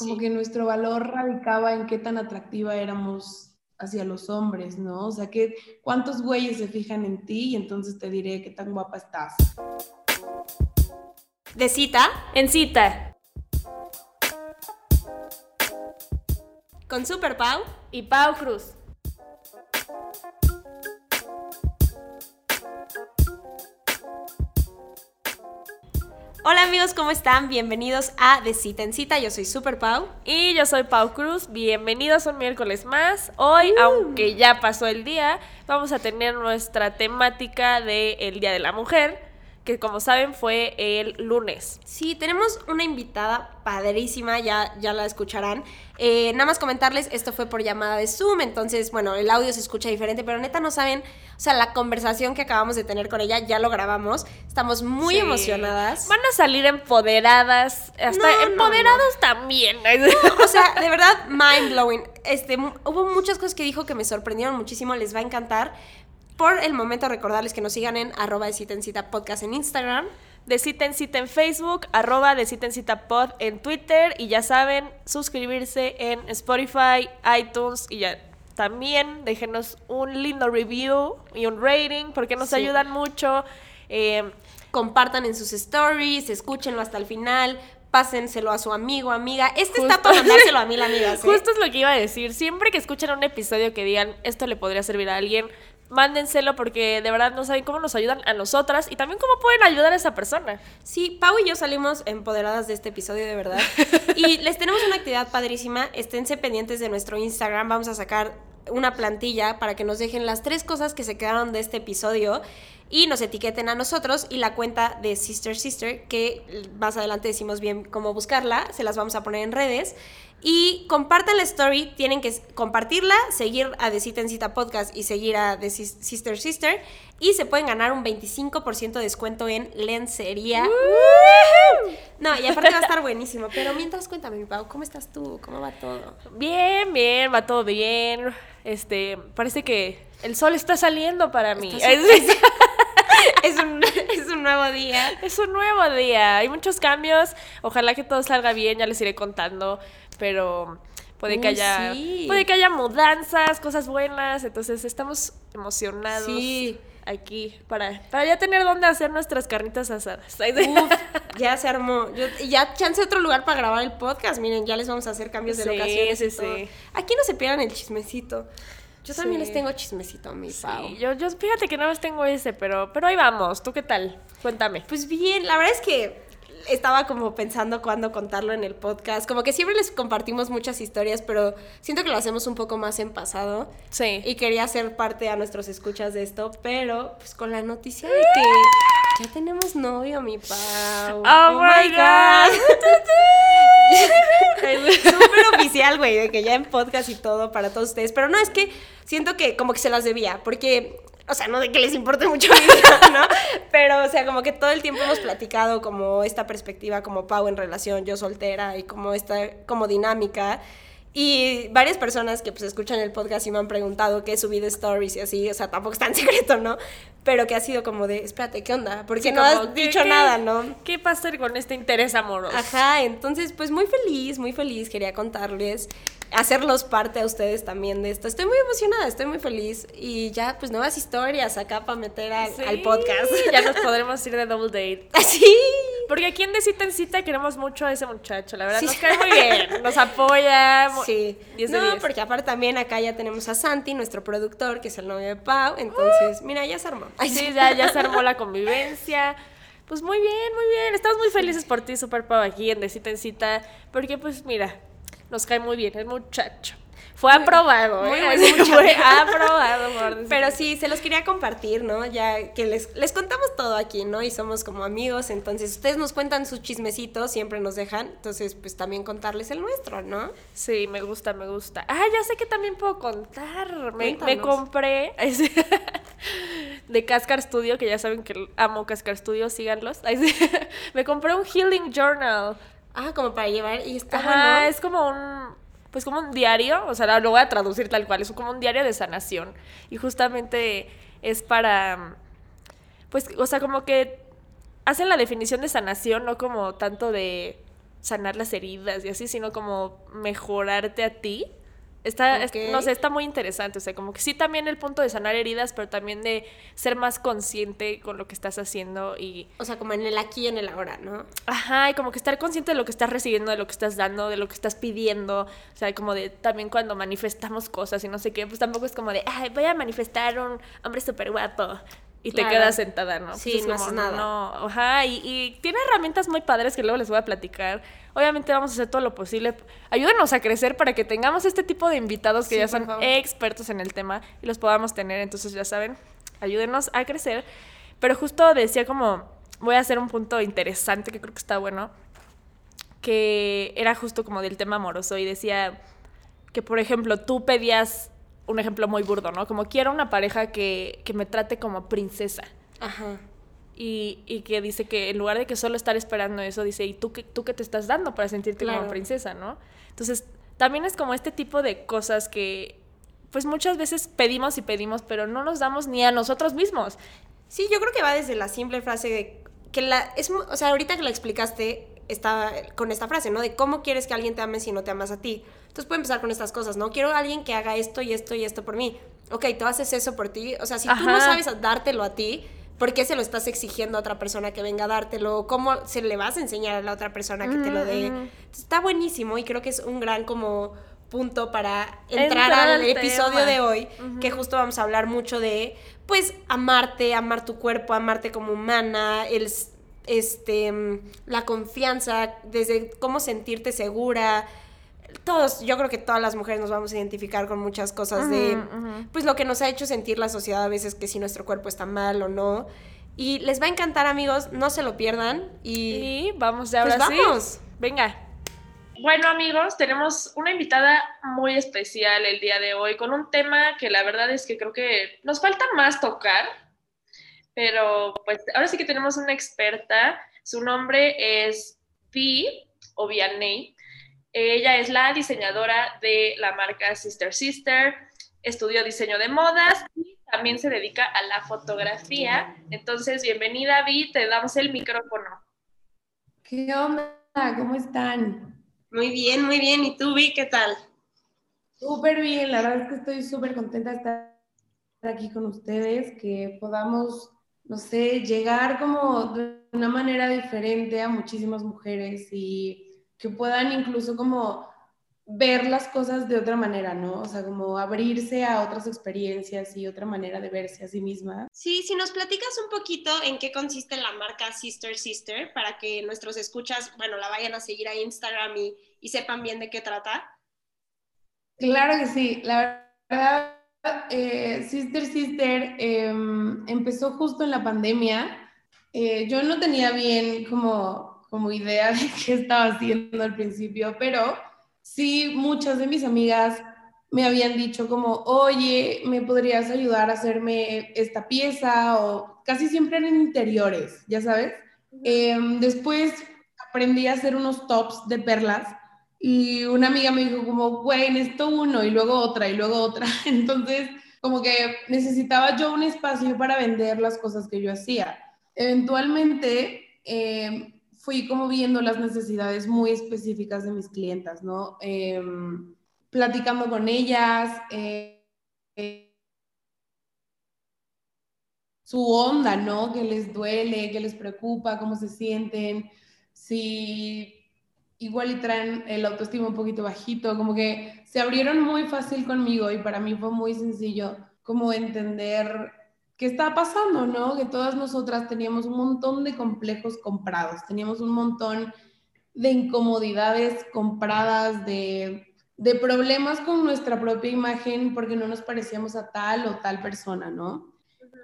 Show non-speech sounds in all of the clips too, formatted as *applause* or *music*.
como que nuestro valor radicaba en qué tan atractiva éramos hacia los hombres, ¿no? O sea, que cuántos güeyes se fijan en ti y entonces te diré qué tan guapa estás. De cita En cita. con Super Pau. Y Pau Cruz. Hola amigos, ¿cómo están? Bienvenidos a De Cita en Cita. Yo soy Super Pau. Y yo soy Pau Cruz. Bienvenidos un miércoles más. Hoy, Uh. aunque ya pasó el día, vamos a tener nuestra temática del Día de la Mujer, que como saben fue el lunes. Sí, tenemos una invitada padrísima, ya, ya la escucharán. Eh, nada más comentarles, esto fue por llamada de Zoom, entonces, bueno, el audio se escucha diferente, pero neta no saben, o sea, la conversación que acabamos de tener con ella, ya lo grabamos, estamos muy Sí. emocionadas. Van a salir empoderadas, hasta No, no, empoderados también. *laughs* O sea, de verdad, mind blowing. Este, hubo muchas cosas que dijo que me sorprendieron muchísimo, les va a encantar. Por el momento, recordarles que nos sigan en arroba de cita en cita podcast en Instagram. De cita en cita en Facebook, arroba de cita en cita pod en Twitter y ya saben, suscribirse en Spotify, iTunes y ya también déjenos un lindo review y un rating porque nos Sí. ayudan mucho. Eh, Compartan en sus stories, escúchenlo hasta el final, pásenselo a su amigo, amiga. Este está para mandárselo a mil *laughs* amigas. ¿eh? Justo es lo que iba a decir. Siempre que escuchen un episodio que digan esto le podría servir a alguien, mándenselo porque de verdad no saben cómo nos ayudan a nosotras y también cómo pueden ayudar a esa persona. Sí, Pau y yo salimos empoderadas de este episodio, de verdad. Y les tenemos una actividad padrísima. Esténse pendientes de nuestro Instagram. Vamos a sacar una plantilla para que nos dejen las tres cosas que se quedaron de este episodio y nos etiqueten a nosotros y la cuenta de Sister Sister, que más adelante decimos bien cómo buscarla, se las vamos a poner en redes. Y compartan la story, tienen que compartirla, seguir a De Cita en Cita Podcast y seguir a The Sis- Sister Sister. Y se pueden ganar un 25% de descuento en lencería. No, y aparte va a estar buenísimo. Pero mientras cuéntame, mi Pau, ¿cómo estás tú? ¿Cómo va todo? Bien, bien, va todo bien. Este, parece que el sol está saliendo para mí. *laughs* Es un, es un nuevo día. Es un nuevo día, hay muchos cambios. Ojalá que todo salga bien, ya les iré contando, pero puede que haya sí. puede que haya mudanzas, cosas buenas, entonces estamos emocionados Sí. aquí para para ya tener dónde hacer nuestras carnitas asadas. Uf, *laughs* ya se armó. Yo, ya chance otro lugar para grabar el podcast. Miren, ya les vamos a hacer cambios de Sí, locaciones. y sí, todo. sí. Aquí no se pierdan el chismecito. Yo también Sí. les tengo chismecito, mi Pau. Sí, yo, yo fíjate que no más tengo ese, pero pero ahí vamos. ¿Tú qué tal? Cuéntame. Pues bien, la verdad es que estaba como pensando cuándo contarlo en el podcast. Como que siempre les compartimos muchas historias, pero siento que lo hacemos un poco más en pasado. Sí. Y quería ser parte a nuestros escuchas de esto, pero pues con la noticia de que ya tenemos novio, mi Pau. Oh, my god. *laughs* Súper oficial, güey, de que ya en podcast y todo para todos ustedes. Pero no, es que siento que como que se las debía, porque, o sea, no de que les importe mucho mi vida, *laughs* ¿no? Pero, o sea, como que todo el tiempo hemos platicado como esta perspectiva como Pau en relación, yo soltera y como esta como dinámica. Y varias personas que pues escuchan el podcast y me han preguntado qué he subido stories y así, o sea, tampoco es tan *laughs* secreto, ¿no? Pero que ha sido como de, espérate, ¿qué onda? Porque Sí, no como, has ¿qué- dicho qué- nada, ¿no? ¿Qué pasa con este interés amoroso? Ajá, entonces pues muy feliz, muy feliz, quería contarles, hacerlos parte a ustedes también de esto. Estoy muy emocionada, estoy muy feliz y ya pues nuevas historias acá para meter al, Sí, al podcast. Ya nos *laughs* podremos ir de double date. Así. Porque aquí en De Cita en Cita queremos mucho a ese muchacho, la verdad Sí. nos cae muy bien, nos apoya. Sí. 10 de no, 10. porque aparte también acá ya tenemos a Santi, nuestro productor, que es el novio de Pau, entonces, mira, ya se armó. Ay, Sí, ya, ya se armó la convivencia. Pues muy bien, muy bien. Estamos muy felices por ti, Super Pau, aquí en De Cita en Cita. Porque, pues, mira, nos cae muy bien el muchacho. Fue aprobado, muy ¿eh? buen Así, muchacho. Fue aprobado por *laughs* Pero sí, se los quería compartir, ¿no? Ya que les, les contamos todo aquí, ¿no? Y somos como amigos, entonces ustedes nos cuentan sus chismecitos, siempre nos dejan, entonces pues también contarles el nuestro, ¿no? Sí, me gusta, me gusta. Ah, ya sé que también puedo contar. Me, compré *laughs* de Cascar Studio, que ya saben que amo Cascar Studio, síganlos. *laughs* Me compré un Healing Journal. Ah, como para llevar, y está Ajá, bueno. es como un, pues como un diario, o sea, lo voy a traducir tal cual, es como un diario de sanación. Y justamente es para, pues, o sea, como que hacen la definición de sanación, no como tanto de sanar las heridas y así, sino como mejorarte a ti. Está, no sé, está muy interesante. O sea, como que sí también el punto de sanar heridas, pero también de ser más consciente con lo que estás haciendo y, O sea, como en el aquí y en el ahora, ¿no? ajá, y como que estar consciente de lo que estás recibiendo, de lo que estás dando, de lo que estás pidiendo. O sea, como de también cuando manifestamos cosas y no sé qué, pues tampoco es como de, ay, voy a manifestar un hombre súper guapo. Y te Claro. quedas sentada, ¿no? Sí, Pues es no haces nada. No, ajá, y, y tiene herramientas muy padres que luego les voy a platicar. Obviamente vamos a hacer todo lo posible. Ayúdenos a crecer para que tengamos este tipo de invitados que Sí, ya son favor. expertos en el tema y los podamos tener. Entonces, ya saben, ayúdenos a crecer. Pero justo decía como, voy a hacer un punto interesante que creo que está bueno, que era justo como del tema amoroso y decía que, por ejemplo, tú pedías un ejemplo muy burdo, ¿no? Como quiero una pareja que, que me trate como princesa. Ajá. Y, y que dice que en lugar de que solo estar esperando eso, dice, ¿y tú qué, tú qué te estás dando para sentirte Claro. como princesa, no? Entonces, también es como este tipo de cosas que, pues muchas veces pedimos y pedimos, pero no nos damos ni a nosotros mismos. Sí, yo creo que va desde la simple frase de que la es o sea, ahorita que la explicaste está con esta frase, ¿no? De cómo quieres que alguien te ame si no te amas a ti. Entonces puede empezar con estas cosas, ¿no? Quiero a alguien que haga esto y esto y esto por mí. Ok, tú haces eso por ti. O sea, si tú no sabes dártelo a ti, ¿por qué se lo estás exigiendo a otra persona que venga a dártelo? ¿Cómo se le vas a enseñar a la otra persona que te lo dé? Entonces, está buenísimo y creo que es un gran como punto para entrar, al episodio tema. de hoy, que justo vamos a hablar mucho de, pues, amarte, amar tu cuerpo, amarte como humana, el, este, mm, la confianza, desde cómo sentirte segura. Todos, yo creo que todas las mujeres nos vamos a identificar con muchas cosas de, pues, lo que nos ha hecho sentir la sociedad a veces, que si nuestro cuerpo está mal o no. Y les va a encantar, amigos, no se lo pierdan. Y, Y vamos de pues ahora sí. vamos. Venga. Bueno amigos, tenemos una invitada muy especial el día de hoy con un tema que la verdad es que creo que nos falta más tocar, pero pues ahora sí que tenemos una experta, su nombre es Vi o Vianney, ella es la diseñadora de la marca Sister Sister, estudió diseño de modas y también se dedica a la fotografía, entonces bienvenida Vi, te damos el micrófono. ¿Qué onda? ¿Cómo están? Muy bien, muy bien. ¿Y tú, Vi, qué tal? Súper bien, la verdad es que estoy súper contenta de estar aquí con ustedes, que podamos, no sé, llegar como de una manera diferente a muchísimas mujeres y que puedan incluso como ver las cosas de otra manera, ¿no? O sea, como abrirse a otras experiencias y otra manera de verse a sí misma. Sí, si nos platicas un poquito en qué consiste la marca Sister Sister para que nuestros escuchas, bueno, la vayan a seguir a Instagram y, y sepan bien de qué trata. Claro que sí, la verdad, eh, Sister Sister eh, empezó justo en la pandemia. Eh, yo no tenía bien como, como idea de *laughs* qué estaba haciendo al principio, pero sí muchas de mis amigas me habían dicho como, oye, ¿me podrías ayudar a hacerme esta pieza? O casi siempre eran interiores, ya sabes. Eh, después aprendí a hacer unos tops de perlas y una amiga me dijo como, güey, necesito uno y luego otra y luego otra. *laughs* Entonces, como que necesitaba yo un espacio para vender las cosas que yo hacía. Eventualmente, eh, fui como viendo las necesidades muy específicas de mis clientas, ¿no? Eh, platicando con ellas, eh, su onda, ¿no? ¿Qué les duele? ¿Qué les preocupa? ¿Cómo se sienten? Si igual y traen el autoestima un poquito bajito, como que se abrieron muy fácil conmigo y para mí fue muy sencillo como entender qué estaba pasando, ¿no? Que todas nosotras teníamos un montón de complejos comprados, teníamos un montón de incomodidades compradas, de, de problemas con nuestra propia imagen porque no nos parecíamos a tal o tal persona, ¿no?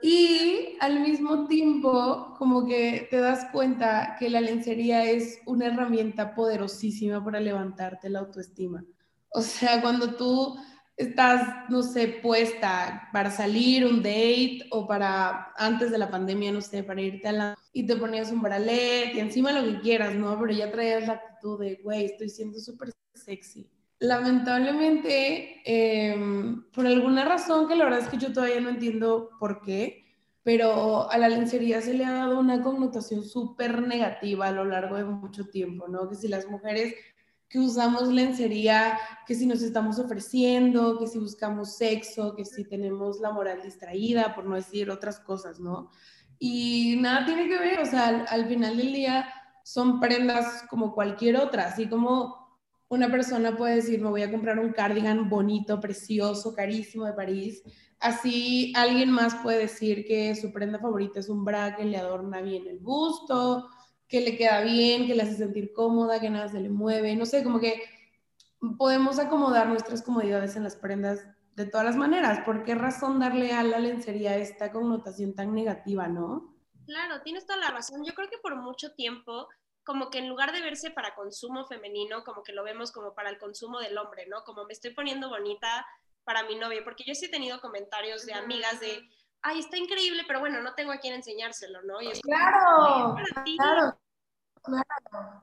Y al mismo tiempo, como que te das cuenta que la lencería es una herramienta poderosísima para levantarte la autoestima. O sea, cuando tú estás, no sé, puesta para salir un date o para antes de la pandemia, no sé, para irte a la... y te ponías un bralet y encima lo que quieras, ¿no? Pero ya traías la actitud de, güey, estoy siendo súper sexy. Lamentablemente, eh, por alguna razón que la verdad es que yo todavía no entiendo por qué, pero a la lencería se le ha dado una connotación súper negativa a lo largo de mucho tiempo, ¿no? Que si las mujeres que usamos lencería, que si nos estamos ofreciendo, que si buscamos sexo, que si tenemos la moral distraída, por no decir otras cosas, ¿no? Y nada tiene que ver, o sea, al, al final del día son prendas como cualquier otra, así como una persona puede decir, me voy a comprar un cardigan bonito, precioso, carísimo de París. Así alguien más puede decir que su prenda favorita es un bra que le adorna bien el busto, que le queda bien, que le hace sentir cómoda, que nada se le mueve. No sé, como que podemos acomodar nuestras comodidades en las prendas de todas las maneras. ¿Por qué razón darle a la lencería esta connotación tan negativa, no? Claro, tienes toda la razón. Yo creo que por mucho tiempo como que en lugar de verse para consumo femenino, como que lo vemos como para el consumo del hombre, ¿no? Como me estoy poniendo bonita para mi novio, porque yo sí he tenido comentarios de amigas de, ay, está increíble, pero bueno, no tengo a quién enseñárselo, ¿no? Y es claro, claro, claro.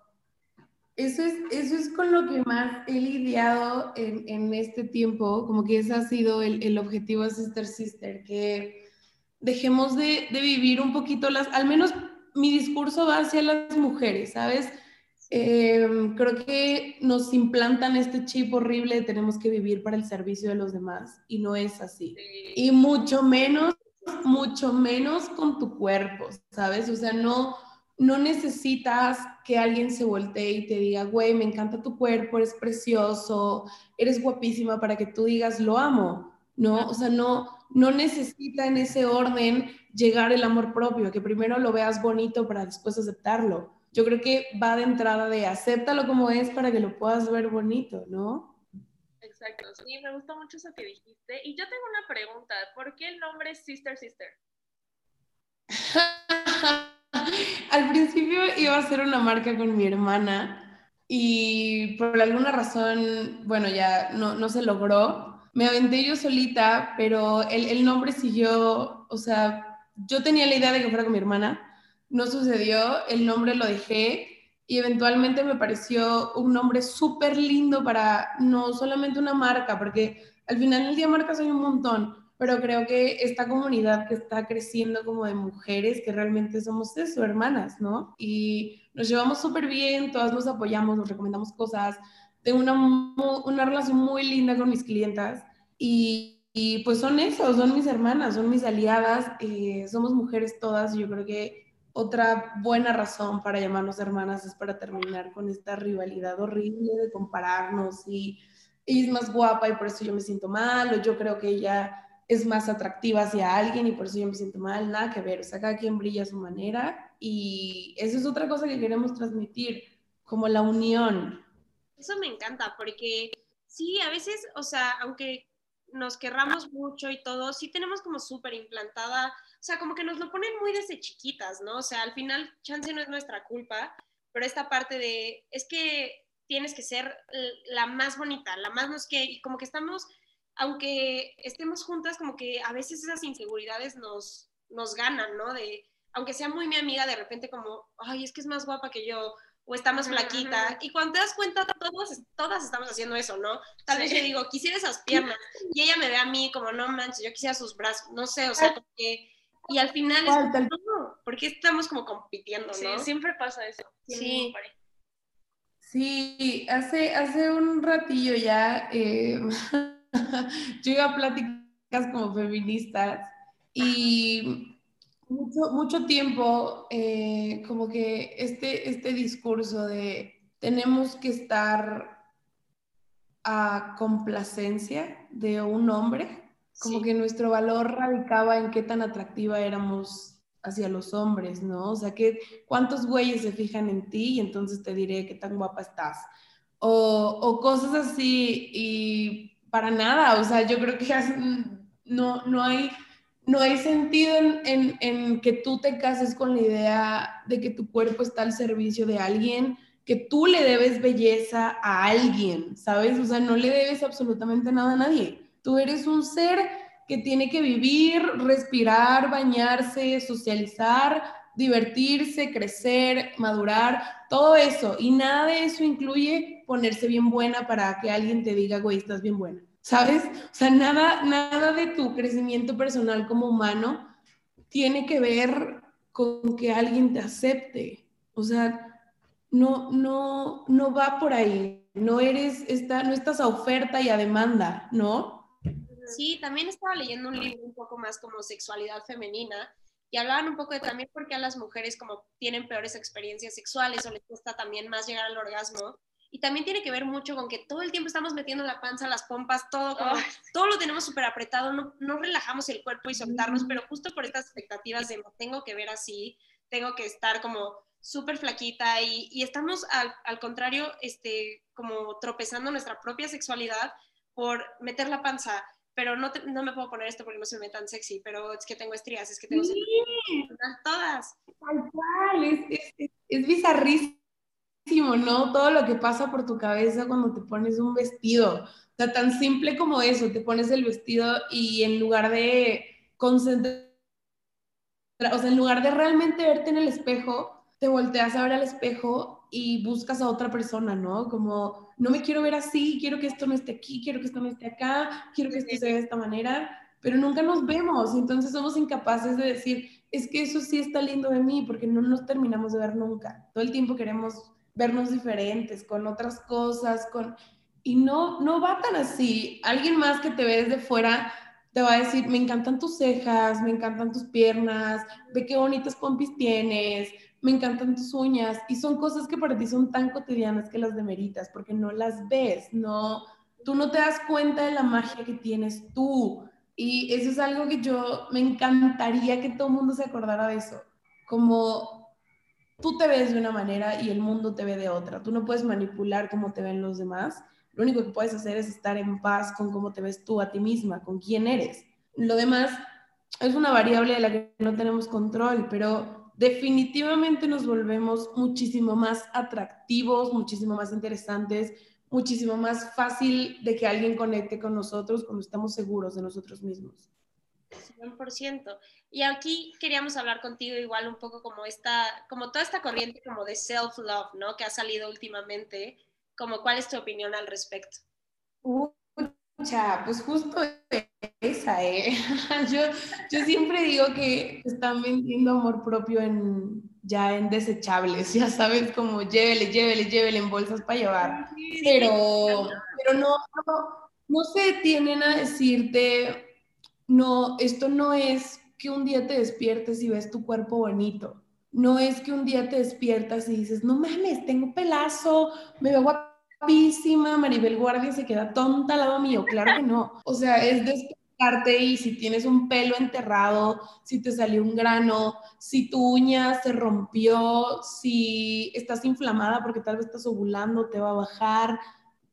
Eso es, eso es con lo que más he lidiado en, en este tiempo, como que ese ha sido el, el objetivo de Sister Sister, que dejemos de, de vivir un poquito las, al menos mi discurso va hacia las mujeres, ¿sabes? Eh, creo que nos implantan este chip horrible de tenemos que vivir para el servicio de los demás y no es así. Y mucho menos, mucho menos con tu cuerpo, ¿sabes? O sea, no, no necesitas que alguien se voltee y te diga, güey, me encanta tu cuerpo, eres precioso, eres guapísima para que tú digas, lo amo, ¿no? O sea, no, no necesita en ese orden llegar el amor propio, que primero lo veas bonito para después aceptarlo. Yo creo que va de entrada de acéptalo como es para que lo puedas ver bonito, ¿no? Exacto, sí, me gustó mucho eso que dijiste. Y yo tengo una pregunta, ¿por qué el nombre Sister Sister? *laughs* Al principio iba a ser una marca con mi hermana y por alguna razón, bueno, ya no, no se logró me aventé yo solita, pero el, el, nombre siguió, o sea, yo tenía la idea de que fuera con mi hermana, no sucedió, el nombre lo dejé y eventualmente me pareció un nombre súper lindo para no solamente una marca, porque al final del día marcas hay un montón, pero creo que esta comunidad que está creciendo como de mujeres, que realmente somos eso, hermanas, ¿no? Y nos llevamos súper bien, todas nos apoyamos, nos recomendamos cosas, tengo una, una relación muy linda con mis clientas y, pues son esos, son mis hermanas, son mis aliadas, eh, somos mujeres todas yo creo que otra buena razón para llamarnos hermanas es para terminar con esta rivalidad horrible de compararnos y ella es más guapa y por eso yo me siento mal o yo creo que ella es más atractiva hacia alguien y por eso yo me siento mal, nada que ver, o sea, cada quien brilla a su manera y eso es otra cosa que queremos transmitir, como la unión, eso me encanta porque sí, a veces, o sea, aunque nos querramos mucho y todo, sí tenemos como súper implantada, sea, como que nos lo ponen muy desde chiquitas, ¿no? O sea, al final, chance no es nuestra culpa, pero esta parte de, es que tienes que ser la más bonita, la más no es que, y como que estamos, aunque estemos juntas, como que a veces esas inseguridades nos, nos ganan, ¿no? De, aunque sea muy mi amiga, de repente como, ay, es que es más guapa que yo, o está más flaquita. Y cuando te das cuenta, todos, todas estamos haciendo eso, ¿no? Tal vez yo digo, quisiera esas piernas. Y ella me ve a mí como, no manches, yo quisiera sus brazos. No sé, o sea, porque... Y al final es como, porque estamos como compitiendo, ¿no? Sí, siempre pasa eso. Sí. Sí, hace, hace un ratillo ya eh, *laughs* yo iba a pláticas como feministas y mucho, mucho tiempo eh, como que este, este discurso de tenemos que estar a complacencia de un hombre, como que nuestro valor radicaba en qué tan atractiva éramos hacia los hombres, ¿no? O sea, que cuántos güeyes se fijan en ti y entonces te diré qué tan guapa estás. O, o cosas así y para nada, o sea, yo creo que *laughs* no, no hay no hay sentido en, en, que tú te cases con la idea de que tu cuerpo está al servicio de alguien, que tú le debes belleza a alguien, ¿sabes? O sea, no le debes absolutamente nada a nadie. Tú eres un ser que tiene que vivir, respirar, bañarse, socializar, divertirse, crecer, madurar, todo eso. Y nada de eso incluye ponerse bien buena para que alguien te diga, güey, estás bien buena. ¿sabes? O sea, nada, nada de tu crecimiento personal como humano tiene que ver con que alguien te acepte. O sea, no, no, no va por ahí. No eres, esta, no estás a oferta y a demanda, ¿no? Sí, también estaba leyendo un libro un poco más como sexualidad femenina y hablaban un poco de también por qué a las mujeres como tienen peores experiencias sexuales o les cuesta también más llegar al orgasmo. Y también tiene que ver mucho con que todo el tiempo estamos metiendo la panza, las pompas, todo, como, todo lo tenemos súper apretado, no, no relajamos el cuerpo y soltarnos, pero justo por estas expectativas de tengo que ver así, tengo que estar como súper flaquita y, y estamos al, al, contrario, este, como tropezando nuestra propia sexualidad por meter la panza, pero no, te, no me puedo poner esto porque no se me ve tan sexy, pero es que tengo estrías, es que tengo... Sí. Todas. Tal cual, es, es, es, bizarrísimo, ¿no? Todo lo que pasa por tu cabeza cuando te pones un vestido. O sea, tan simple como eso, te pones el vestido y en lugar de concentrar, o sea, en lugar de realmente verte en el espejo, te volteas a ver al espejo y buscas a otra persona, ¿no? Como no me quiero ver así, quiero que esto no esté aquí, quiero que esto no esté acá, quiero que esto se vea de esta manera, pero nunca nos vemos entonces somos incapaces de decir, es que eso sí está lindo de mí, porque no nos terminamos de ver nunca. Todo el tiempo queremos vernos diferentes, con otras cosas, con... Y no, no va tan así. Alguien más que te ve desde fuera te va a decir, me encantan tus cejas, me encantan tus piernas, ve qué bonitas pompis tienes, me encantan tus uñas y son cosas que para ti son tan cotidianas que las demeritas porque no las ves, no, tú no te das cuenta de la magia que tienes tú. Y eso es algo que yo me encantaría que todo el mundo se acordara de eso, como tú te ves de una manera y el mundo te ve de otra, tú no puedes manipular cómo te ven los demás, lo único que puedes hacer es estar en paz con cómo te ves tú a ti misma, con quién eres. Lo demás es una variable de la que no tenemos control, pero definitivamente nos volvemos muchísimo más atractivos, muchísimo más interesantes, muchísimo más fácil de que alguien conecte con nosotros cuando estamos seguros de nosotros mismos. 100%. Y aquí queríamos hablar contigo igual un poco como esta, como toda esta corriente como de self-love, ¿no? Que ha salido últimamente. Como, ¿cuál es tu opinión al respecto? Pues justo esa, ¿eh? *laughs* Yo, yo siempre digo que están vendiendo amor propio en, ya en desechables, ya sabes, como llévele, llévele, llévele en bolsas para llevar. Pero, pero no, no, no se detienen a decirte, no, esto no es que un día te despiertes y ves tu cuerpo bonito. No es que un día te despiertas y dices, no mames, tengo pelazo, me veo guapa guapísima, Maribel Guardia se queda tonta al lado mío, claro que no. O sea, es despertarte y si tienes un pelo enterrado, si te salió un grano, si tu uña se rompió, si estás inflamada porque tal vez estás ovulando, te va a bajar,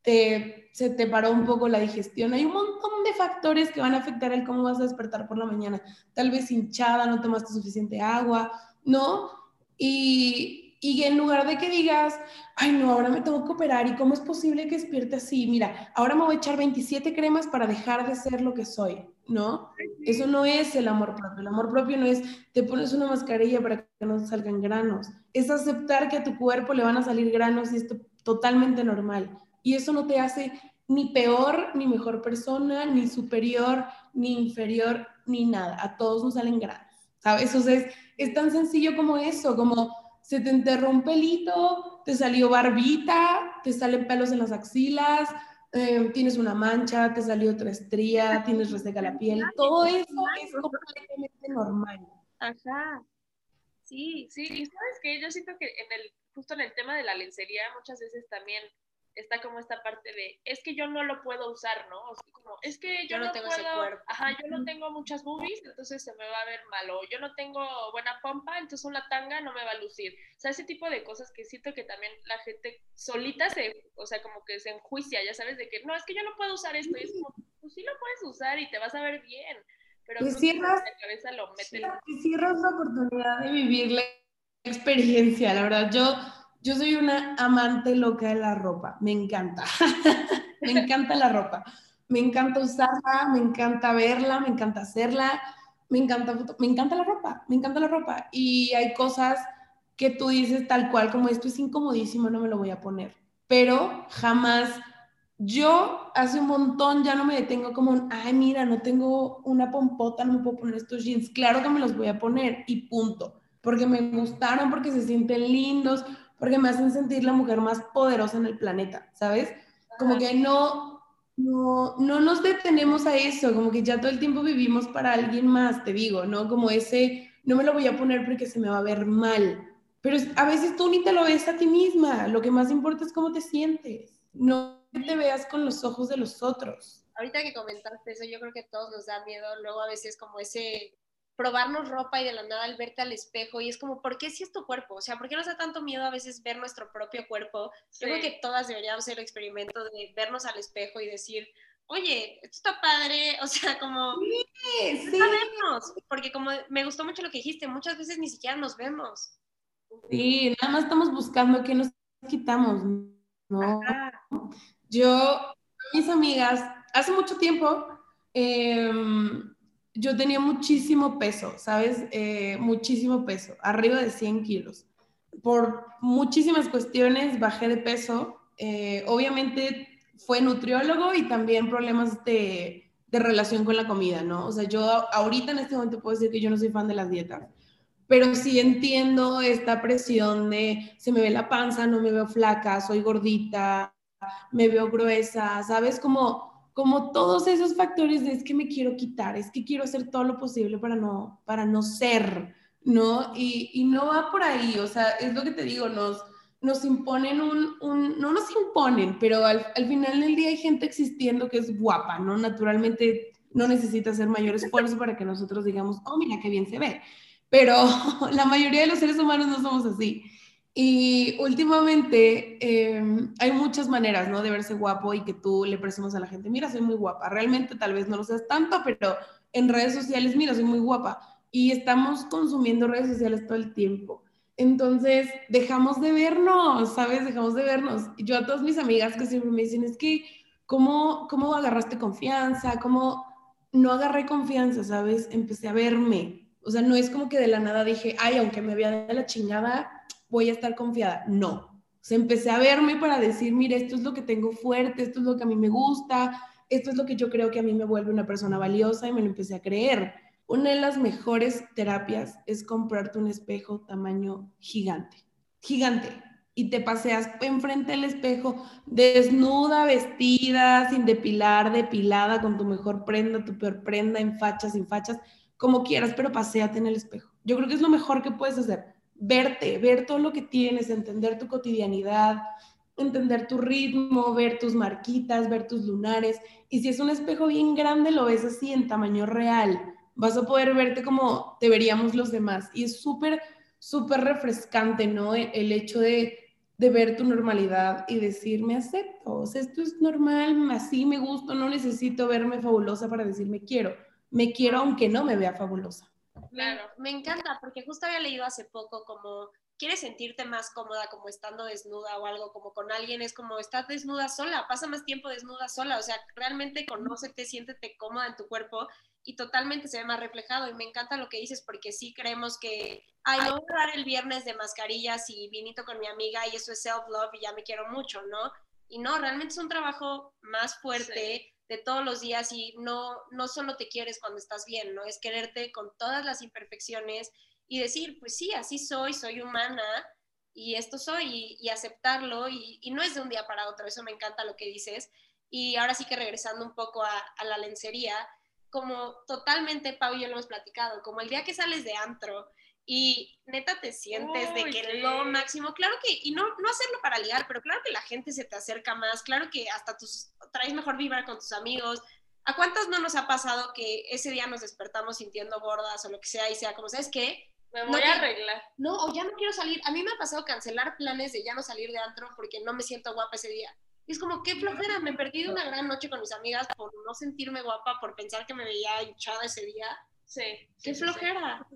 te, se te paró un poco la digestión. Hay un montón de factores que van a afectar el cómo vas a despertar por la mañana. Tal vez hinchada, no tomaste suficiente agua, ¿no? Y, y en lugar de que digas, ay no, ahora me tengo que operar y cómo es posible que despierte así, mira, ahora me voy a echar 27 cremas para dejar de ser lo que soy, ¿no? Eso no es el amor propio. El amor propio no es te pones una mascarilla para que no salgan granos. Es aceptar que a tu cuerpo le van a salir granos y es totalmente normal. Y eso no te hace ni peor, ni mejor persona, ni superior, ni inferior, ni nada. A todos nos salen granos, ¿sabes? Eso es, es tan sencillo como eso, como se te enterró un pelito, te salió barbita, te salen pelos en las axilas, eh, tienes una mancha, te salió otra estría, tienes reseca la piel, todo eso es completamente normal. Ajá. Sí, sí, y sabes que yo siento que en el, justo en el tema de la lencería muchas veces también está como esta parte de, es que yo no lo puedo usar, ¿no? O sea, como, es que yo, no, tengo puedo, ese cuerpo. Ajá, yo no tengo muchas boobies, entonces se me va a ver malo. Yo no tengo buena pompa, entonces una tanga no me va a lucir. O sea, ese tipo de cosas que siento que también la gente solita se, o sea, como que se enjuicia, ya sabes, de que, no, es que yo no puedo usar esto. Y es como, pues sí lo puedes usar y te vas a ver bien. Pero te cierras, la cabeza lo mete. Te cierras la oportunidad de vivir la experiencia, la verdad. Yo yo soy una amante loca de la ropa, me encanta, *laughs* me encanta la ropa, me encanta usarla, me encanta verla, me encanta hacerla, me encanta, me encanta la ropa, me encanta la ropa. Y hay cosas que tú dices tal cual como esto es incomodísimo, no me lo voy a poner, pero jamás yo hace un montón ya no me detengo como, ay, mira, no tengo una pompota, no me puedo poner estos jeans. Claro que me los voy a poner y punto. Porque me gustaron, porque se sienten lindos, porque me hacen sentir la mujer más poderosa en el planeta, ¿sabes? Como que no, no, no nos detenemos a eso, como que ya todo el tiempo vivimos para alguien más, te digo, ¿no? Como ese, no me lo voy a poner porque se me va a ver mal. Pero a veces tú ni te lo ves a ti misma, lo que más importa es cómo te sientes. No te veas con los ojos de los otros. Ahorita que comentaste eso, yo creo que todos nos da miedo luego a veces como ese probarnos ropa y de la nada al verte al espejo y es como, ¿por qué si es tu cuerpo? O sea, ¿por qué nos da tanto miedo a veces ver nuestro propio cuerpo? Yo creo que todas deberíamos hacer el experimento de vernos al espejo y decir, oye, esto está padre, *laughs* o sea, como, sí, sí. Vernos, porque como me gustó mucho lo que dijiste, muchas veces ni siquiera nos vemos. Sí, nada más estamos buscando qué nos quitamos, ¿no? Yo, mis amigas, hace mucho tiempo, em, yo tenía muchísimo peso, ¿sabes? Eh, muchísimo peso, arriba de 100 kilos. Por muchísimas cuestiones bajé de peso. Eh, obviamente fue nutriólogo y también problemas de, de, relación con la comida, ¿no? O sea, yo ahorita en este momento puedo decir que yo no soy fan de las dietas, pero sí entiendo esta presión de se me ve la panza, no me veo flaca, soy gordita, me veo gruesa, ¿sabes? Como, como todos esos factores de es que me quiero quitar, es que quiero hacer todo lo posible para no, para no ser, ¿no? Y, y no va por ahí, o sea, es lo que te digo, nos, nos imponen un, un, no nos imponen, pero al, al, final del día hay gente existiendo que es guapa, ¿no? Naturalmente no necesita hacer mayor esfuerzo para que nosotros digamos, oh, mira qué bien se ve. Pero *laughs* la mayoría de los seres humanos no somos así. Y últimamente em, hay muchas maneras, ¿no? De verse guapo y que tú le presumas a la gente, mira, soy muy guapa. Realmente tal vez no lo seas tanto, pero en redes sociales, mira, soy muy guapa. Y estamos consumiendo redes sociales todo el tiempo. Entonces, dejamos de vernos, ¿sabes? Dejamos de vernos. Yo a todas mis amigas que siempre me dicen, es que, ¿cómo, cómo agarraste confianza? ¿Cómo no agarré confianza, ¿sabes? Empecé a verme. O sea, no es como que de la nada dije, ay, aunque me vea de la chingada, voy a estar confiada. No. O empecé a verme para decir, mire, esto es lo que tengo fuerte, esto es lo que a mí me gusta, esto es lo que yo creo que a mí me vuelve una persona valiosa y me lo empecé a creer. Una de las mejores terapias es comprarte un espejo tamaño gigante, gigante. Y te paseas enfrente del espejo, desnuda, vestida, sin depilar, depilada, con tu mejor prenda, tu peor prenda, en fachas, sin fachas, como quieras, pero paséate en el espejo. Yo creo que es lo mejor que puedes hacer verte, ver todo lo que tienes, entender tu cotidianidad, entender tu ritmo, ver tus marquitas, ver tus lunares. Y si es un espejo bien grande, lo ves así en tamaño real. Vas a poder verte como te veríamos los demás. Y es súper, súper refrescante, ¿no? E, el, hecho de, de, ver tu normalidad y decir, me acepto. O sea, esto es normal, así me gusto, no necesito verme fabulosa para decirme quiero. Me quiero aunque no me vea fabulosa. Claro, me encanta porque justo había leído hace poco como quieres sentirte más cómoda como estando desnuda o algo como con alguien, es como estás desnuda sola, pasa más tiempo desnuda sola, o sea, realmente conócete, siéntete cómoda en tu cuerpo y totalmente se ve más reflejado. Y me encanta lo que dices porque sí creemos que, ay, no voy a dar el viernes de mascarillas y vinito con mi amiga y eso es self-love y ya me quiero mucho, ¿no? Y no, realmente es un trabajo más fuerte de todos los días y no, no solo te quieres cuando estás bien, ¿no? Es quererte con todas las imperfecciones y decir, pues sí, así soy, soy humana y esto soy y, aceptarlo y, no es de un día para otro, eso me encanta lo que dices. Y ahora sí que regresando un poco a, a la lencería, como totalmente, Pau y yo lo hemos platicado, como el día que sales de antro y neta te sientes de que lo máximo, claro que, y no, no hacerlo para ligar, pero claro que la gente se te acerca más, claro que hasta tus, traes mejor vibra con tus amigos. ¿A cuántas no nos ha pasado que ese día nos despertamos sintiendo gordas o lo que sea y sea como, ¿sabes qué? Me voy a arreglar. No, o ya no quiero salir. A mí me ha pasado cancelar planes de ya no salir de antro porque no me siento guapa ese día. Y es como, qué flojera, me perdí de una gran noche con mis amigas por no sentirme guapa, por pensar que me veía hinchada ese día. Sí. Qué flojera.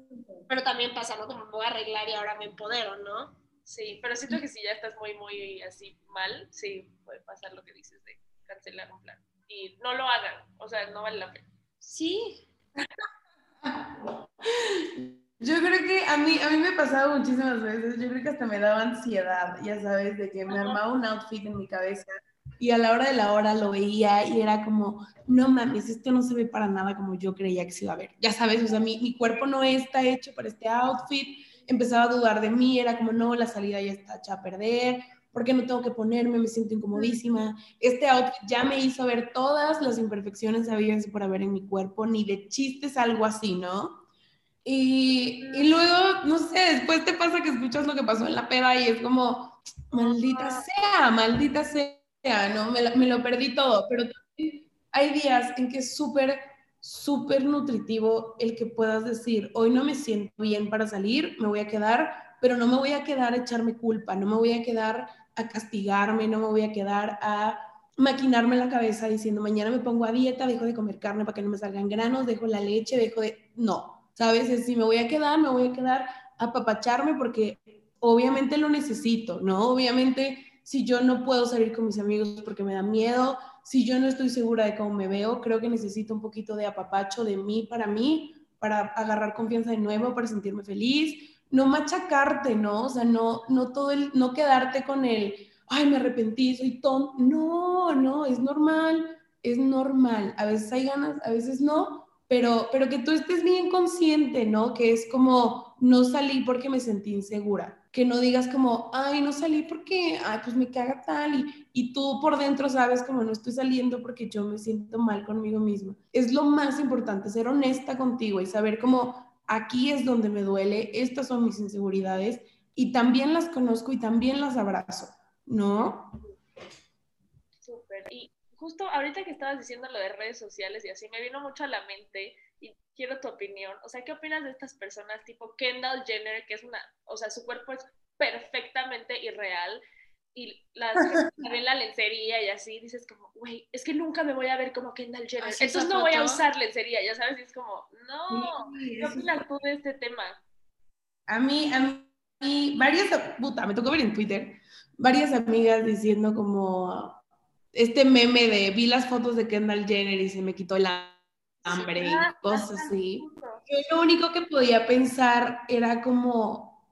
Pero también pasa, ¿no? Como me voy a arreglar y ahora me empodero, ¿no? Sí, pero siento que si ya estás muy, muy así mal, sí, puede pasar lo que dices de cancelar un plan. Y no lo hagan, o sea, no vale la pena. Sí. *laughs* Yo creo que a mí, a mí me ha pasado muchísimas veces, yo creo que hasta me daba ansiedad, ya sabes, de que me armaba un outfit en mi cabeza y a la hora de la hora lo veía y era como, no mames, esto no se ve para nada como yo creía que se iba a ver. Ya sabes, o sea, mi, mi cuerpo no está hecho para este outfit. Empezaba a dudar de mí, era como, no, la salida ya está hecha a perder, ¿por qué no tengo que ponerme? Me siento incomodísima. Este outfit ya me hizo ver todas las imperfecciones habidas por haber en mi cuerpo, ni de chistes algo así, ¿no? Y, y, luego, no sé, después te pasa que escuchas lo que pasó en la peda y es como, maldita sea, maldita sea, ¿no? Me, me lo perdí todo, pero hay días en que es súper, súper nutritivo el que puedas decir, hoy no me siento bien para salir, me voy a quedar, pero no me voy a quedar a echarme culpa, no me voy a quedar a castigarme, no me voy a quedar a maquinarme la cabeza diciendo, mañana me pongo a dieta, dejo de comer carne para que no me salgan granos, dejo la leche, dejo de... No, ¿sabes? Si me voy a quedar, me voy a quedar a papacharme porque obviamente lo necesito, ¿no? Obviamente si yo no puedo salir con mis amigos porque me da miedo, si yo no estoy segura de cómo me veo, creo que necesito un poquito de apapacho de mí para mí, para agarrar confianza de nuevo, para sentirme feliz, no machacarte, ¿no? O sea, no, no todo el, no quedarte con el, ay, me arrepentí, soy tonto. No, no, es normal, es normal. A veces hay ganas, a veces no, pero, pero que tú estés bien consciente, ¿no? Que es como, no salí porque me sentí insegura. Que no digas como, ay, no salí porque, ay, pues me caga tal. Y, y tú por dentro sabes como, no estoy saliendo porque yo me siento mal conmigo misma. Es lo más importante, ser honesta contigo y saber cómo aquí es donde me duele, estas son mis inseguridades y también las conozco y también las abrazo, ¿no? Súper. Y justo ahorita que estabas diciendo lo de redes sociales y así, me vino mucho a la mente quiero tu opinión. O sea, ¿qué opinas de estas personas tipo Kendall Jenner, que es una, o sea, su cuerpo es perfectamente irreal y las ven *laughs* la lencería y así, dices como, güey, es que nunca me voy a ver como Kendall Jenner, entonces no voy a usar lencería, ya sabes, y es como, no, ¿qué opinas tú de este tema? A mí, a mí, varias, puta, me tocó ver en Twitter, varias amigas diciendo como, este meme de, vi las fotos de Kendall Jenner y se me quitó el hambre y cosas así. Yo lo único que podía pensar era como,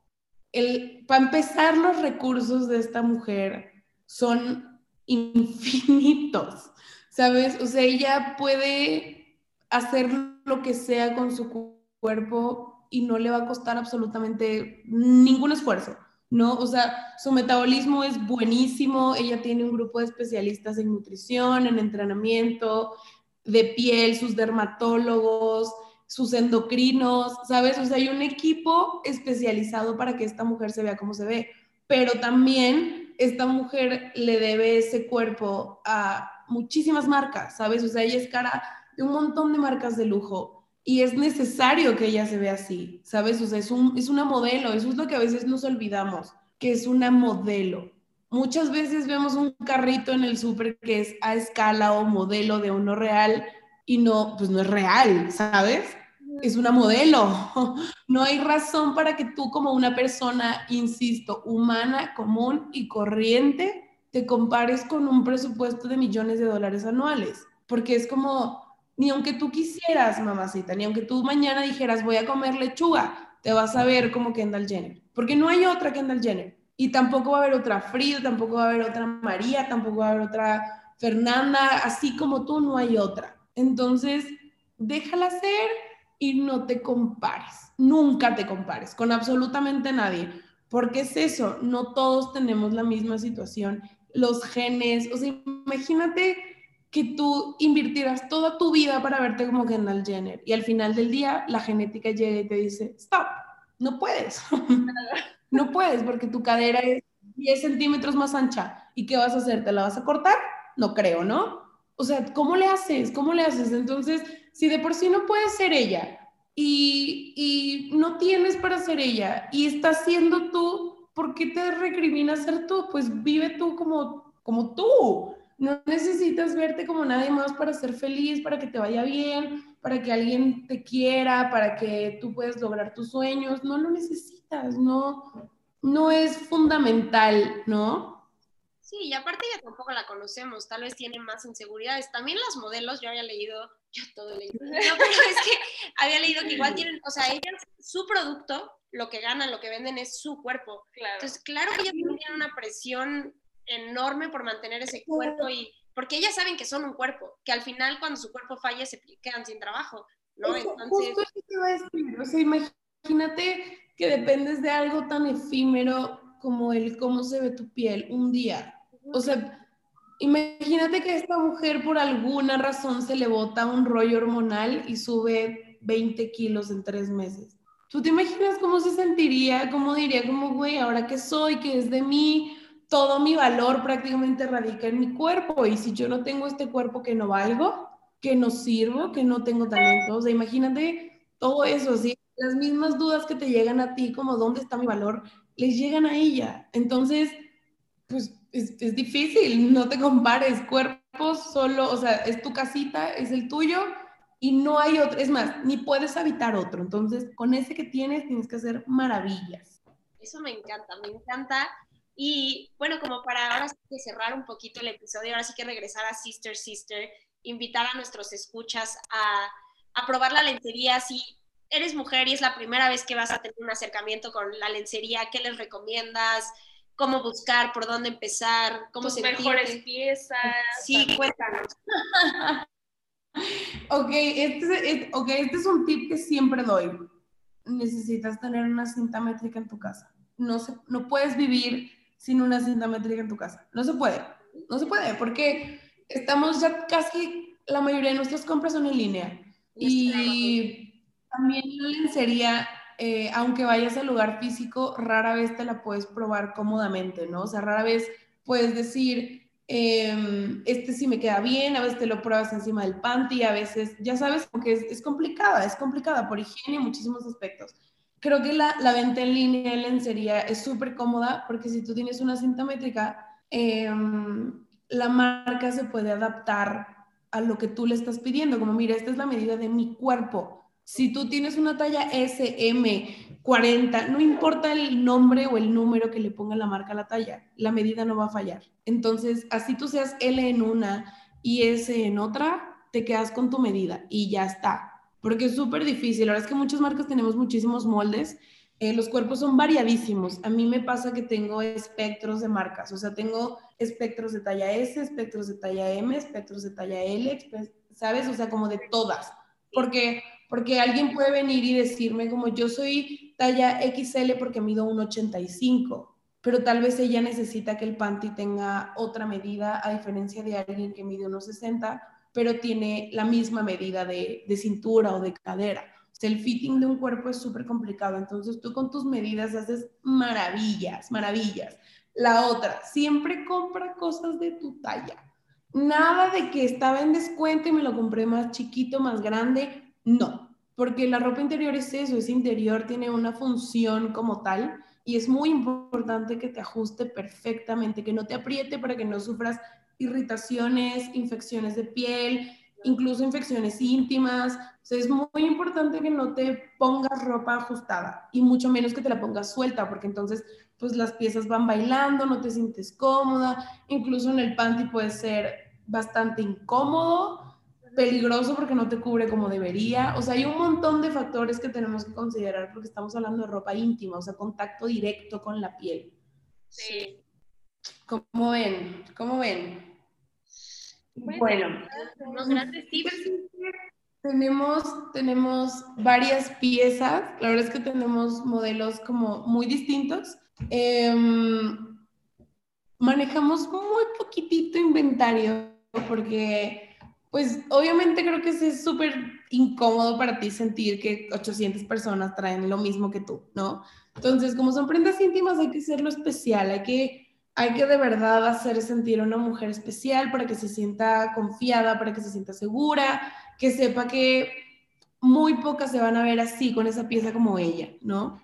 el, para empezar, los recursos de esta mujer son infinitos, ¿sabes? O sea, ella puede hacer lo que sea con su cuerpo y no le va a costar absolutamente ningún esfuerzo, ¿no? O sea, su metabolismo es buenísimo, ella tiene un grupo de especialistas en nutrición, en entrenamiento, de piel, sus dermatólogos, sus endocrinos, ¿sabes? O sea, hay un equipo especializado para que esta mujer se vea como se ve, pero también esta mujer le debe ese cuerpo a muchísimas marcas, ¿sabes? O sea, ella es cara de un montón de marcas de lujo y es necesario que ella se vea así, ¿sabes? O sea, es, un, es una modelo, eso es lo que a veces nos olvidamos, que es una modelo. Muchas veces vemos un carrito en el súper que es a escala o modelo de uno real y no, pues no es real, ¿sabes? es una modelo. *laughs* No hay razón para que tú como una persona, insisto, humana, común y corriente, te compares con un presupuesto de millones de dólares anuales. Porque es como, ni aunque tú quisieras, mamacita, ni aunque tú mañana dijeras voy a comer lechuga, te vas a ver como Kendall Jenner. Porque no hay otra Kendall Jenner. Y tampoco va a haber otra Frida, tampoco va a haber otra María, tampoco va a haber otra Fernanda, así como tú no hay otra. Entonces, déjala ser y no te compares. Nunca te compares con absolutamente nadie. Porque es eso, no todos tenemos la misma situación. Los genes, o sea, imagínate que tú invirtieras toda tu vida para verte como Kendall Jenner y al final del día la genética llega y te dice, stop, no puedes. *laughs* no puedes porque tu cadera es 10 centímetros más ancha. ¿Y qué vas a hacer? ¿Te la vas a cortar? No creo, ¿no? O sea, ¿cómo le haces? ¿Cómo le haces? Entonces, si de por sí no puedes ser ella y, y no tienes para ser ella y estás siendo tú, ¿por qué te recriminas ser tú? Pues vive tú como, como tú. No necesitas verte como nadie más para ser feliz, para que te vaya bien, para que alguien te quiera, para que tú puedas lograr tus sueños. No lo necesitas, no, no es fundamental, ¿no? Sí, y aparte ya tampoco la conocemos, tal vez tiene más inseguridades. También las modelos, yo había leído, yo todo leído, no, pero *laughs* es que había leído que igual tienen, o sea, ellas, su producto, lo que ganan, lo que venden es su cuerpo. Claro. Entonces, claro que ellas tienen una presión enorme por mantener ese cuerpo y porque ellas saben que son un cuerpo, que al final cuando su cuerpo falla se quedan sin trabajo, ¿no? Entonces... o sea, imagínate que dependes de algo tan efímero como el cómo se ve tu piel un día. O sea, imagínate que esta mujer por alguna razón se le bota un rollo hormonal y sube 20 kilos en tres meses. ¿Tú te imaginas cómo se sentiría? ¿Cómo diría como, güey, ahora que soy, que es de mí? Todo mi valor prácticamente radica en mi cuerpo y si yo no tengo este cuerpo que no valgo, que no sirvo, que no tengo talento, o sea, imagínate todo eso, ¿sí? las mismas dudas que te llegan a ti, como dónde está mi valor, les llegan a ella. Entonces, pues es, es difícil, no te compares, cuerpos solo, o sea, es tu casita, es el tuyo y no hay otro, es más, ni puedes habitar otro. Entonces, con ese que tienes, tienes que hacer maravillas. Eso me encanta, me encanta y bueno, como para ahora sí que cerrar un poquito el episodio, ahora sí que regresar a Sister Sister, invitar a nuestros escuchas a, a probar la lencería. Si eres mujer y es la primera vez que vas a tener un acercamiento con la lencería, ¿qué les recomiendas? ¿Cómo buscar? ¿Por dónde empezar? ¿Cómo Tus mejores piezas? Sí, cuéntanos. *laughs* okay, este, es, ok, este es un tip que siempre doy. Necesitas tener una cinta métrica en tu casa. No, se, no puedes vivir sin una cinta métrica en tu casa. No se puede, no se puede, porque estamos ya casi, la mayoría de nuestras compras son en línea. Y también la lencería, eh, aunque vayas al lugar físico, rara vez te la puedes probar cómodamente, ¿no? O sea, rara vez puedes decir, em, este sí me queda bien, a veces te lo pruebas encima del panty, a veces, ya sabes, porque es, es complicada, es complicada por higiene y muchísimos aspectos creo que la, la venta en línea en lencería es súper cómoda porque si tú tienes una cinta métrica, em, la marca se puede adaptar a lo que tú le estás pidiendo, como mira, esta es la medida de mi cuerpo. Si tú tienes una talla SM 40, no importa el nombre o el número que le ponga la marca a la talla, la medida no va a fallar. Entonces, así tú seas L en una y S en otra, te quedas con tu medida y ya está porque es súper difícil. La verdad es que muchas marcas tenemos muchísimos moldes. Eh, los cuerpos son variadísimos. A mí me pasa que tengo espectros de marcas, o sea, tengo espectros de talla S, espectros de talla M, espectros de talla L, ¿sabes? O sea, como de todas. Porque, porque alguien puede venir y decirme como yo soy talla XL porque mido 1,85, pero tal vez ella necesita que el panty tenga otra medida a diferencia de alguien que mide 1,60 pero tiene la misma medida de, cintura o de cadera. O sea, el fitting de un cuerpo es súper complicado, entonces tú con tus medidas haces maravillas, maravillas. La otra, siempre compra cosas de tu talla. Nada de que estaba en descuento y me lo compré más chiquito, más grande. No, porque la ropa interior es eso, es interior, tiene una función como tal y es muy importante que te ajuste perfectamente, que no te apriete para que no sufras irritaciones, infecciones de piel, incluso infecciones íntimas. O es muy importante que no te pongas ropa ajustada y mucho menos que te la pongas suelta, porque entonces pues las piezas van bailando, no te sientes cómoda, incluso en el panty puede ser bastante incómodo, peligroso porque no te cubre como debería. O sea, hay un montón de factores que tenemos que considerar porque estamos hablando de ropa íntima, o sea, contacto directo con la piel. Sí. ¿Cómo ven? ¿Cómo ven? Bueno, unos grandes tips. Tenemos, tenemos varias piezas, la verdad es que tenemos modelos como muy distintos. Em, manejamos muy poquitito inventario porque, pues, obviamente creo que es súper incómodo para ti sentir que 800 personas traen lo mismo que tú, ¿no? Entonces, como son prendas íntimas, hay que hacerlo especial, hay que hay que de verdad hacer sentir a una mujer especial para que se sienta confiada, para que se sienta segura, que sepa que muy pocas se van a ver así, con esa pieza como ella, ¿no?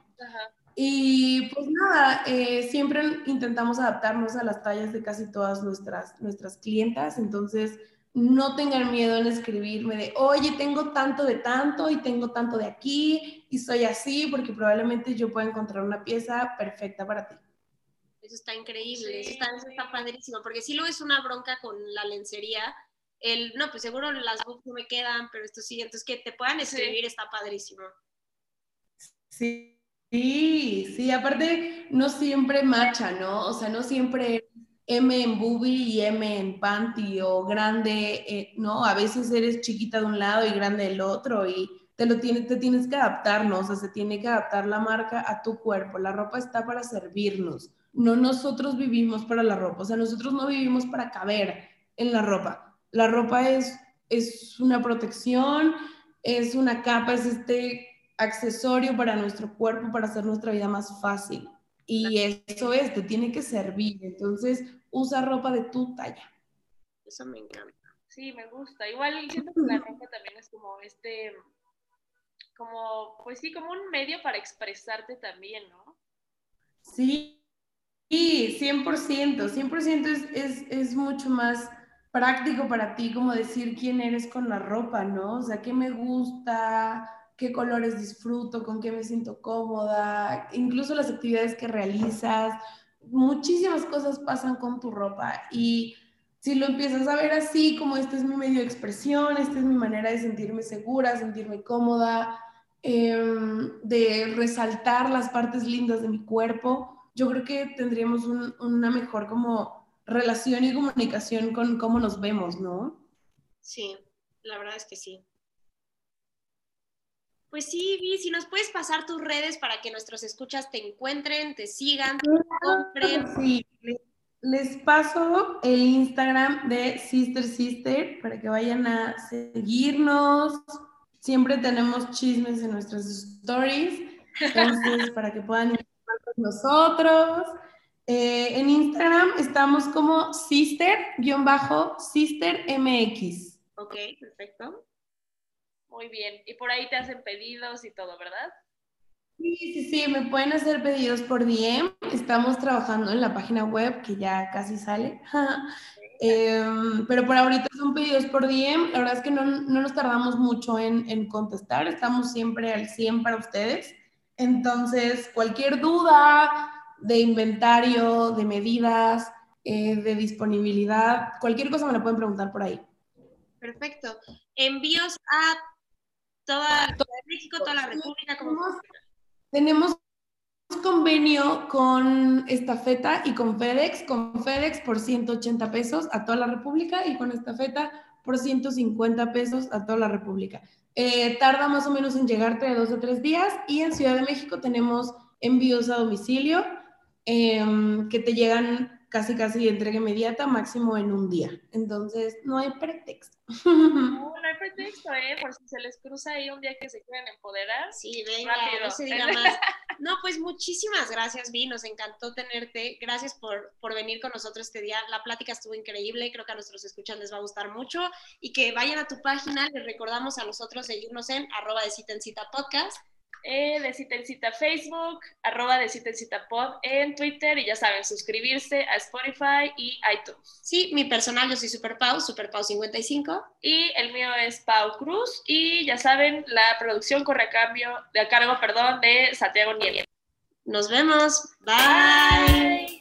Y pues nada, eh, siempre intentamos adaptarnos a las tallas de casi todas nuestras, nuestras clientas, entonces no tengan miedo en escribirme de, oye, tengo tanto de tanto y tengo tanto de aquí y soy así, porque probablemente yo pueda encontrar una pieza perfecta para ti. Eso está increíble, eso, está, padrísimo, porque si lo es una bronca con la lencería, el, no, pues seguro las books no me quedan, pero esto sí, entonces que te puedan escribir está padrísimo. Sí, sí, sí, aparte no siempre macha, ¿no? O sea, no siempre M en boobie y M en panty o grande, eh, ¿no? A veces eres chiquita de un lado y grande del otro y te lo tienes, te tienes que adaptar, ¿no? O sea, se tiene que adaptar la marca a tu cuerpo. La ropa está para servirnos. No nosotros vivimos para la ropa. O sea, nosotros no vivimos para caber en la ropa. La ropa es, es una protección, es una capa, es este accesorio para nuestro cuerpo, para hacer nuestra vida más fácil. Y eso es, te tiene que servir. Entonces, usa ropa de tu talla. Eso me encanta. Sí, me gusta. Igual siento que la ropa también es como este como, pues sí, como un medio para expresarte también, ¿no? Sí, sí 100%, 100% es, es, es mucho más práctico para ti como decir quién eres con la ropa, ¿no? O sea, qué me gusta, qué colores disfruto, con qué me siento cómoda, incluso las actividades que realizas, muchísimas cosas pasan con tu ropa y si lo empiezas a ver así, como este es mi medio de expresión, esta es mi manera de sentirme segura, sentirme cómoda, Em, de resaltar las partes lindas de mi cuerpo, yo creo que tendríamos una mejor como relación y comunicación con cómo nos vemos, ¿no? Sí, la verdad es que sí. Pues sí, Vi, si nos puedes pasar tus redes para que nuestros escuchas te encuentren, te sigan, te compren. Sí, les paso el Instagram de Sister Sister para que vayan a seguirnos, Siempre tenemos chismes en nuestras stories, entonces para que puedan con nosotros. Eh, en Instagram estamos como sister-sistermx. Ok, perfecto. Muy bien. Y por ahí te hacen pedidos y todo, ¿verdad? Sí, sí, sí, me pueden hacer pedidos por DM. Estamos trabajando en la página web que ya casi sale. *laughs* Em, pero por ahorita son pedidos por DM. La verdad es que no, no nos tardamos mucho en, en, contestar. Estamos siempre al 100 para ustedes. Entonces, cualquier duda de inventario, de medidas, eh, de disponibilidad, cualquier cosa me la pueden preguntar por ahí. Perfecto. Envíos a toda, México, toda la República. Como... Tenemos convenio con Estafeta y con FedEx, con FedEx por 180 pesos a toda la República y con Estafeta por 150 pesos a toda la República. Eh, tarda más o menos en llegarte de dos o tres días y en Ciudad de México tenemos envíos a domicilio em, que te llegan casi casi entrega inmediata, máximo en un día. Entonces, no hay pretexto. No, no hay pretexto, ¿eh? Por si se les cruza ahí un día que se quieran empoderar. Sí, venga, no se diga más. No, pues muchísimas gracias, Vi, nos encantó tenerte. Gracias por, por venir con nosotros este día. La plática estuvo increíble, creo que a nuestros escuchan les va a gustar mucho y que vayan a tu página, les recordamos a nosotros seguirnos en arroba de cita en cita podcast eh, de Cita en Cita Facebook, arroba de Cita en Cita Pod en Twitter y ya saben, suscribirse a Spotify y iTunes. Sí, mi personal yo soy Super Pau, Super Pau 55. Y el mío es Pau Cruz y ya saben, la producción corre a cambio, de a cargo, perdón, de Santiago Nieves. Nos vemos. Bye.